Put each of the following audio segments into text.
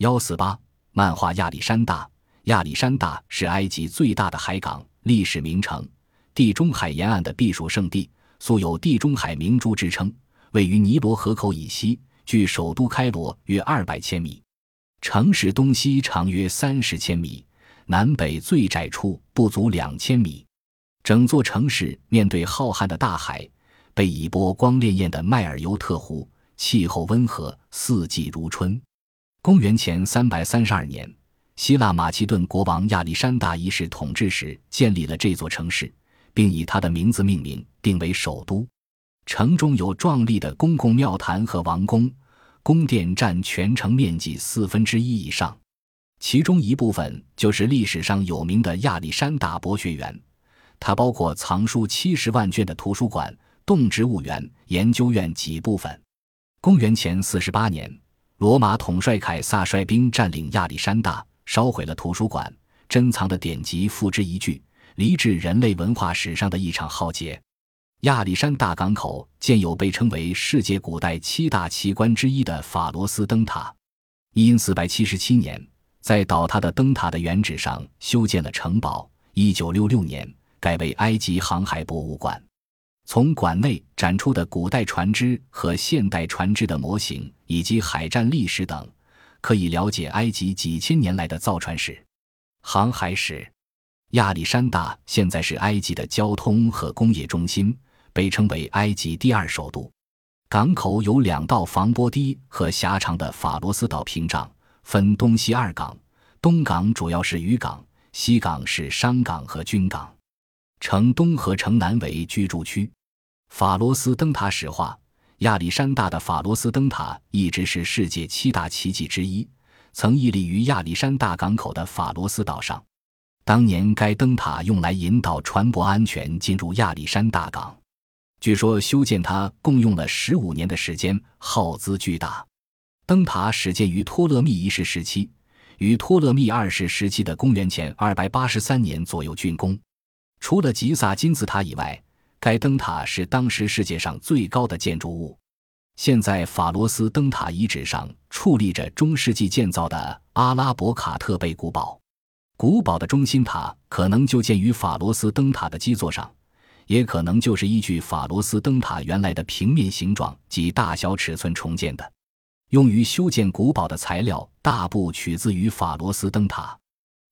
幺四八漫画亚历山大。亚历山大是埃及最大的海港，历史名城，地中海沿岸的避暑胜地，素有“地中海明珠”之称。位于尼罗河口以西，距首都开罗约二百千米，城市东西长约三十千米，南北最窄处不足两千米。整座城市面对浩瀚的大海，被一波光潋滟的迈尔尤特湖，气候温和，四季如春。公元前三百三十二年，希腊马其顿国王亚历山大一世统治时建立了这座城市，并以他的名字命名，定为首都。城中有壮丽的公共庙坛和王宫，宫殿占全城面积四分之一以上，其中一部分就是历史上有名的亚历山大博学园。它包括藏书七十万卷的图书馆、动植物园、研究院几部分。公元前四十八年，罗马统帅凯撒率兵占领亚历山大，烧毁了图书馆，珍藏的典籍付之一炬，离至人类文化史上的一场浩劫。亚历山大港口建有被称为世界古代七大奇观之一的法罗斯灯塔。因四百七十七年，在倒塌的灯塔的原址上修建了城堡。一九六六年。改为埃及航海博物馆，从馆内展出的古代船只和现代船只的模型，以及海战历史等，可以了解埃及几千年来的造船史、航海史。亚历山大现在是埃及的交通和工业中心，被称为埃及第二首都。港口有两道防波堤和狭长的法罗斯岛屏障，分东西二港。东港主要是渔港，西港是商港和军港。城东和城南为居住区。法罗斯灯塔史话：亚历山大的法罗斯灯塔一直是世界七大奇迹之一，曾屹立于亚历山大港口的法罗斯岛上。当年该灯塔用来引导船舶安全进入亚历山大港。据说修建它共用了十五年的时间，耗资巨大。灯塔始建于托勒密一世时期，于托勒密二世时期的公元前二百八十三年左右竣工。除了吉萨金字塔以外，该灯塔是当时世界上最高的建筑物。现在，法罗斯灯塔遗址上矗立着中世纪建造的阿拉伯卡特贝古堡。古堡的中心塔可能就建于法罗斯灯塔的基座上，也可能就是依据法罗斯灯塔原来的平面形状及大小尺寸重建的。用于修建古堡的材料大部取自于法罗斯灯塔。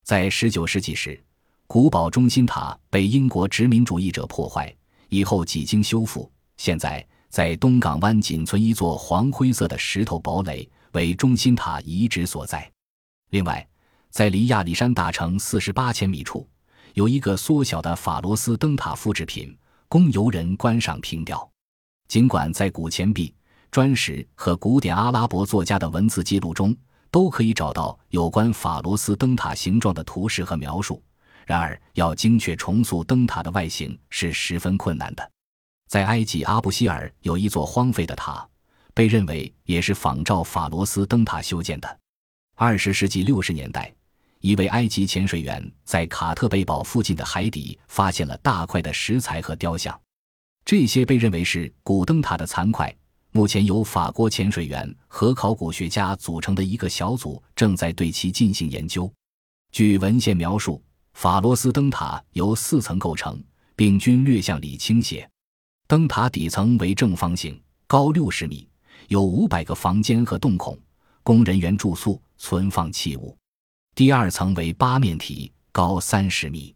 在19世纪时。古堡中心塔被英国殖民主义者破坏，以后几经修复。现在在东港湾仅存一座黄灰色的石头堡垒，为中心塔遗址所在。另外，在离亚历山大城四十八千米处，有一个缩小的法罗斯灯塔复制品，供游人观赏凭吊。尽管在古钱币、砖石和古典阿拉伯作家的文字记录中，都可以找到有关法罗斯灯塔形状的图示和描述。然而，要精确重塑灯塔的外形是十分困难的。在埃及阿布希尔有一座荒废的塔，被认为也是仿照法罗斯灯塔修建的。二十世纪六十年代，一位埃及潜水员在卡特贝堡附近的海底发现了大块的石材和雕像，这些被认为是古灯塔的残块。目前，由法国潜水员和考古学家组成的一个小组正在对其进行研究。据文献描述。法罗斯灯塔由四层构成，并均略向里倾斜。灯塔底层为正方形，高六十米，有五百个房间和洞孔，供人员住宿、存放器物。第二层为八面体，高三十米。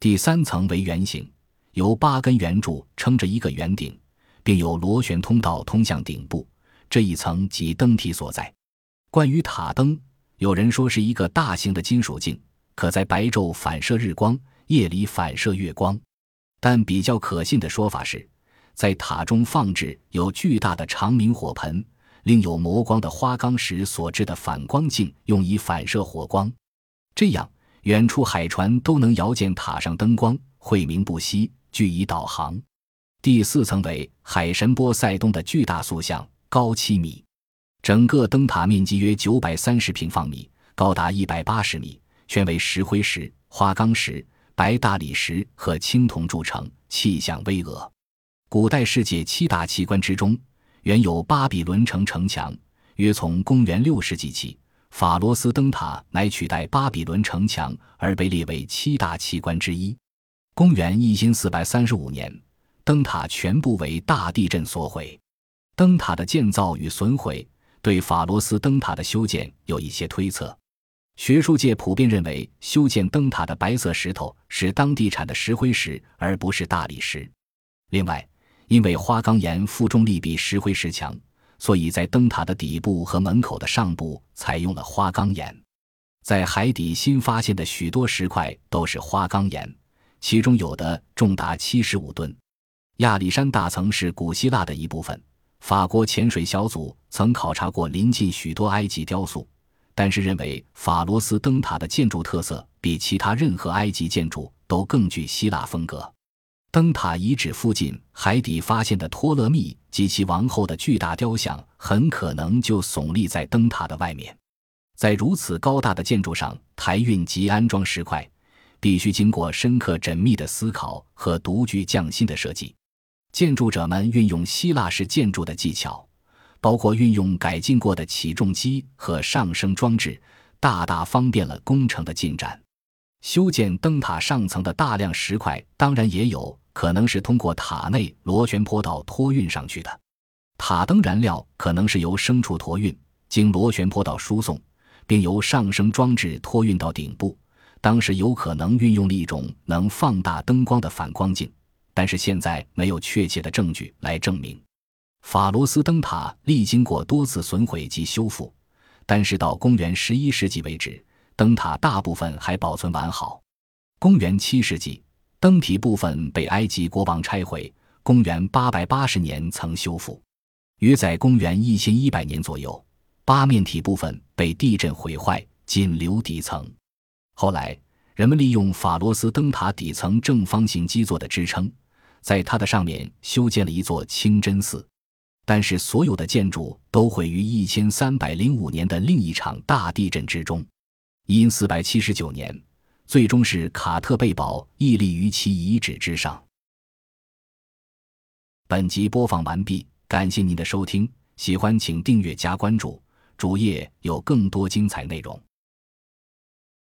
第三层为圆形，由八根圆柱撑着一个圆顶，并有螺旋通道通向顶部。这一层即灯体所在。关于塔灯，有人说是一个大型的金属镜。可在白昼反射日光，夜里反射月光，但比较可信的说法是，在塔中放置有巨大的长明火盆，另有磨光的花岗石所制的反光镜，用以反射火光。这样，远处海船都能遥见塔上灯光，晦明不息，据以导航。第四层为海神波塞冬的巨大塑像，高七米，整个灯塔面积约九百三十平方米，高达一百八十米。全为石灰石、花岗石、白大理石和青铜铸成，气象巍峨。古代世界七大奇观之中，原有巴比伦城城墙，约从公元六世纪起，法罗斯灯塔乃取代巴比伦城墙而被列为七大奇观之一。公元一千四百三十五年，灯塔全部为大地震所毁。灯塔的建造与损毁对法罗斯灯塔的修建有一些推测。学术界普遍认为，修建灯塔的白色石头是当地产的石灰石，而不是大理石。另外，因为花岗岩负重力比石灰石强。所以在灯塔的底部和门口的上部采用了花岗岩，在海底新发现的许多石块都是花岗岩，其中有的重达七十五吨。亚历山大曾是古希腊的一部分。法国潜水小组曾考察过临近许多埃及雕塑，但是认为法罗斯灯塔的建筑特色比其他任何埃及建筑都更具希腊风格。灯塔遗址附近海底发现的托勒密及其王后的巨大雕像，很可能就耸立在灯塔的外面。在如此高大的建筑上抬运及安装石块，必须经过深刻缜密的思考和独具匠心的设计。建筑者们运用希腊式建筑的技巧，包括运用改进过的起重机和上升装置，大大方便了工程的进展。修建灯塔上层的大量石块，当然也有。可能是通过塔内螺旋坡道托运上去的，塔灯燃料可能是由牲畜托运，经螺旋坡道输送，并由上升装置托运到顶部。当时有可能运用了一种能放大灯光的反光镜，但是现在没有确切的证据来证明。法罗斯灯塔历经过多次损毁及修复，但是到公元十一世纪为止，灯塔大部分还保存完好。公元七世纪。灯体部分被埃及国王拆毁，公元八百八十年曾修复，约在公元一千一百年左右，八面体部分被地震毁坏，仅留底层。后来，人们利用法罗斯灯塔底层正方形基座的支撑，在它的上面修建了一座清真寺。但是，所有的建筑都毁于一千三百零五年的另一场大地震之中。因四百七十九年。最终是卡特贝堡屹立于其遗址之上。本集播放完毕，感谢您的收听，喜欢请订阅加关注，主页有更多精彩内容。